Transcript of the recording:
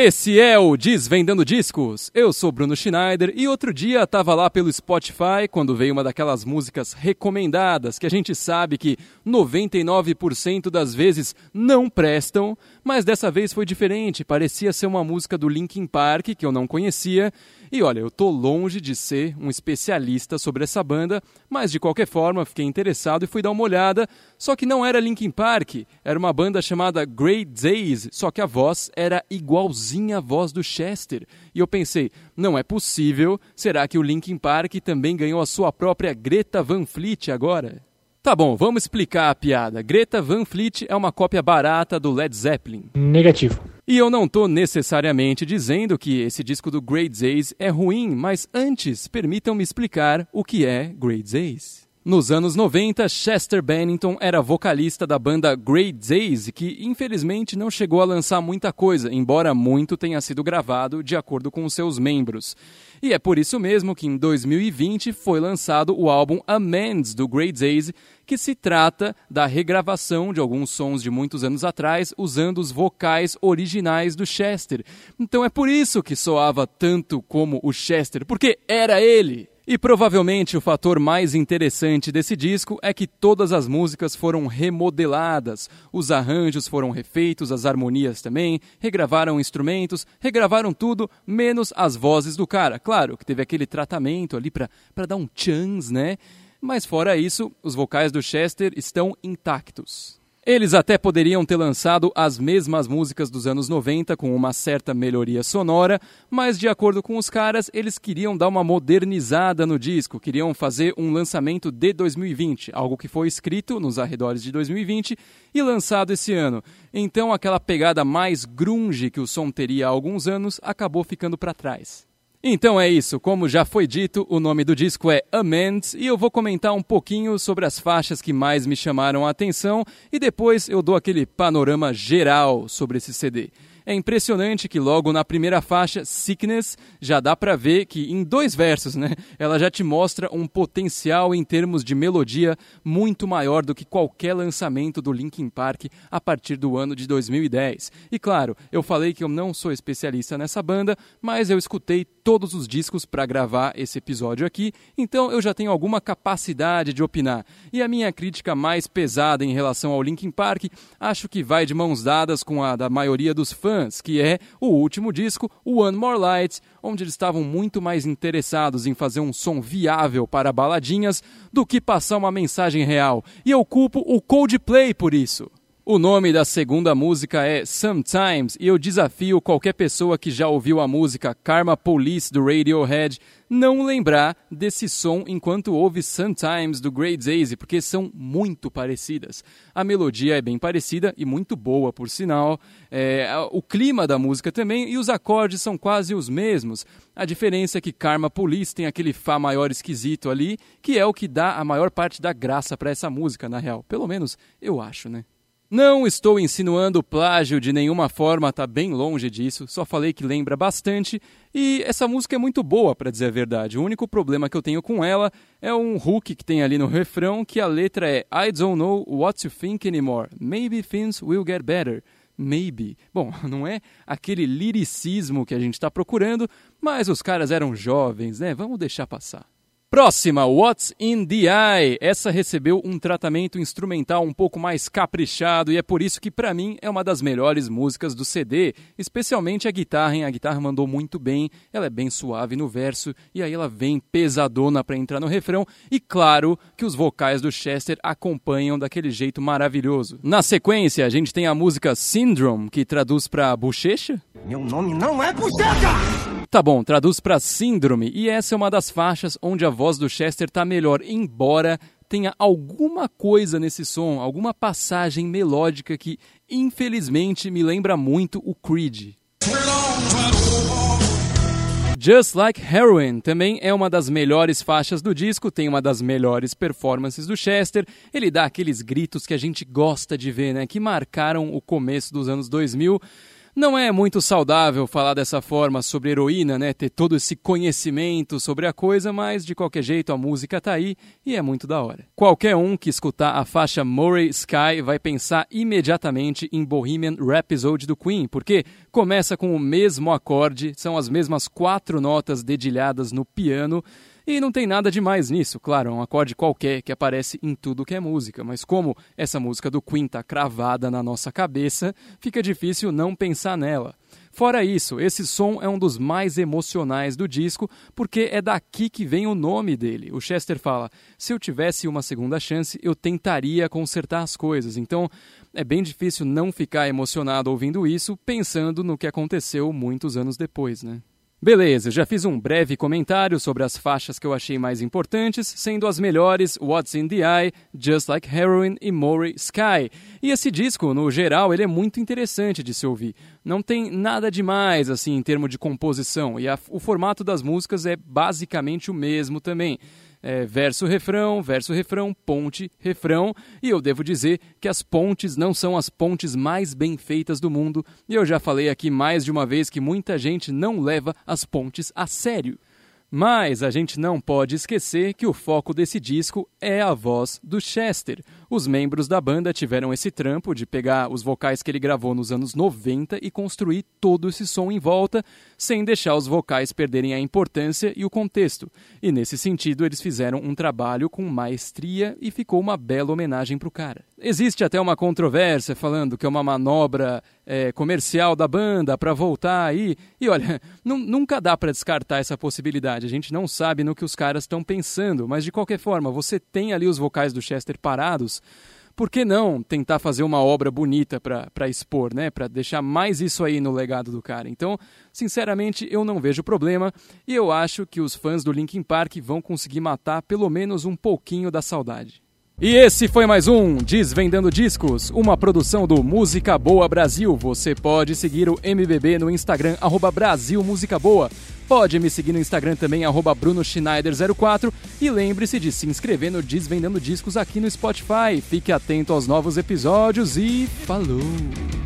Esse é o Desvendando Discos. Eu sou Bruno Schneider e outro dia estava lá pelo Spotify quando veio uma daquelas músicas recomendadas que a gente sabe que 99% das vezes não prestam, mas dessa vez foi diferente. Parecia ser uma música do Linkin Park que eu não conhecia e olha, eu tô longe de ser um especialista sobre essa banda, mas de qualquer forma fiquei interessado e fui dar uma olhada. Só que não era Linkin Park, era uma banda chamada Great Days, só que a voz era igualzinha à voz do Chester. E eu pensei, não é possível, será que o Linkin Park também ganhou a sua própria Greta Van Fleet agora? Tá bom, vamos explicar a piada. Greta Van Fleet é uma cópia barata do Led Zeppelin. Negativo. E eu não estou necessariamente dizendo que esse disco do Great Days é ruim, mas antes permitam-me explicar o que é Great Days. Nos anos 90, Chester Bennington era vocalista da banda Great Days, que infelizmente não chegou a lançar muita coisa, embora muito tenha sido gravado de acordo com seus membros. E é por isso mesmo que em 2020 foi lançado o álbum Amends do Great Days, que se trata da regravação de alguns sons de muitos anos atrás usando os vocais originais do Chester. Então é por isso que soava tanto como o Chester, porque era ele. E provavelmente o fator mais interessante desse disco é que todas as músicas foram remodeladas, os arranjos foram refeitos, as harmonias também, regravaram instrumentos, regravaram tudo, menos as vozes do cara. Claro que teve aquele tratamento ali para dar um chance, né? Mas fora isso, os vocais do Chester estão intactos. Eles até poderiam ter lançado as mesmas músicas dos anos 90 com uma certa melhoria sonora, mas de acordo com os caras, eles queriam dar uma modernizada no disco, queriam fazer um lançamento de 2020, algo que foi escrito nos arredores de 2020 e lançado esse ano. Então aquela pegada mais grunge que o som teria há alguns anos acabou ficando para trás. Então é isso, como já foi dito, o nome do disco é Amends e eu vou comentar um pouquinho sobre as faixas que mais me chamaram a atenção e depois eu dou aquele panorama geral sobre esse CD. É impressionante que logo na primeira faixa, Sickness, já dá para ver que em dois versos, né, ela já te mostra um potencial em termos de melodia muito maior do que qualquer lançamento do Linkin Park a partir do ano de 2010. E claro, eu falei que eu não sou especialista nessa banda, mas eu escutei todos os discos para gravar esse episódio aqui, então eu já tenho alguma capacidade de opinar. E a minha crítica mais pesada em relação ao Linkin Park, acho que vai de mãos dadas com a da maioria dos fãs que é o último disco, One More Light, onde eles estavam muito mais interessados em fazer um som viável para baladinhas do que passar uma mensagem real. E eu culpo o Coldplay por isso. O nome da segunda música é Sometimes e eu desafio qualquer pessoa que já ouviu a música Karma Police do Radiohead não lembrar desse som enquanto ouve Sometimes do Great Daisy, porque são muito parecidas. A melodia é bem parecida e muito boa, por sinal. É, o clima da música também e os acordes são quase os mesmos. A diferença é que Karma Police tem aquele Fá maior esquisito ali, que é o que dá a maior parte da graça para essa música, na real. Pelo menos eu acho, né? Não estou insinuando plágio de nenhuma forma, tá bem longe disso, só falei que lembra bastante e essa música é muito boa, para dizer a verdade. O único problema que eu tenho com ela é um hook que tem ali no refrão que a letra é I don't know what you think anymore. Maybe things will get better. Maybe. Bom, não é aquele liricismo que a gente está procurando, mas os caras eram jovens, né? Vamos deixar passar. Próxima, What's in the Eye. Essa recebeu um tratamento instrumental um pouco mais caprichado e é por isso que para mim é uma das melhores músicas do CD, especialmente a guitarra, hein? A guitarra mandou muito bem, ela é bem suave no verso e aí ela vem pesadona para entrar no refrão e claro que os vocais do Chester acompanham daquele jeito maravilhoso. Na sequência, a gente tem a música Syndrome, que traduz para bochecha. Meu nome não é bochecha! Tá bom, traduz para síndrome, e essa é uma das faixas onde a voz do Chester tá melhor, embora tenha alguma coisa nesse som, alguma passagem melódica que infelizmente me lembra muito o Creed. Just Like Heroin também é uma das melhores faixas do disco, tem uma das melhores performances do Chester. Ele dá aqueles gritos que a gente gosta de ver, né, que marcaram o começo dos anos 2000. Não é muito saudável falar dessa forma sobre heroína, né? Ter todo esse conhecimento sobre a coisa, mas de qualquer jeito a música tá aí e é muito da hora. Qualquer um que escutar a faixa Murray Sky vai pensar imediatamente em Bohemian Rhapsody do Queen, porque começa com o mesmo acorde, são as mesmas quatro notas dedilhadas no piano e não tem nada demais nisso, claro, é um acorde qualquer que aparece em tudo que é música, mas como essa música do Queen tá cravada na nossa cabeça, fica difícil não pensar nela. Fora isso, esse som é um dos mais emocionais do disco, porque é daqui que vem o nome dele. O Chester fala: se eu tivesse uma segunda chance, eu tentaria consertar as coisas. Então, é bem difícil não ficar emocionado ouvindo isso, pensando no que aconteceu muitos anos depois, né? Beleza, já fiz um breve comentário sobre as faixas que eu achei mais importantes, sendo as melhores What's in the Eye, Just Like Heroin e Murray Sky. E esse disco, no geral, ele é muito interessante de se ouvir. Não tem nada demais assim em termos de composição, e a, o formato das músicas é basicamente o mesmo também é, verso, refrão, verso, refrão, ponte, refrão. E eu devo dizer que as pontes não são as pontes mais bem feitas do mundo. E eu já falei aqui mais de uma vez que muita gente não leva as pontes a sério. Mas a gente não pode esquecer que o foco desse disco é a voz do Chester. Os membros da banda tiveram esse trampo de pegar os vocais que ele gravou nos anos 90 e construir todo esse som em volta, sem deixar os vocais perderem a importância e o contexto. E nesse sentido, eles fizeram um trabalho com maestria e ficou uma bela homenagem para o cara. Existe até uma controvérsia falando que é uma manobra é, comercial da banda para voltar aí. E olha, nunca dá para descartar essa possibilidade. A gente não sabe no que os caras estão pensando, mas de qualquer forma, você tem ali os vocais do Chester parados. Por que não tentar fazer uma obra bonita para expor, né? Para deixar mais isso aí no legado do cara. Então, sinceramente, eu não vejo problema e eu acho que os fãs do Linkin Park vão conseguir matar pelo menos um pouquinho da saudade. E esse foi mais um Desvendando Discos, uma produção do Música Boa Brasil. Você pode seguir o MBB no Instagram, arroba Brasil Música Boa. Pode me seguir no Instagram também, arroba BrunoSchneider04. E lembre-se de se inscrever no Desvendando Discos aqui no Spotify. Fique atento aos novos episódios e falou!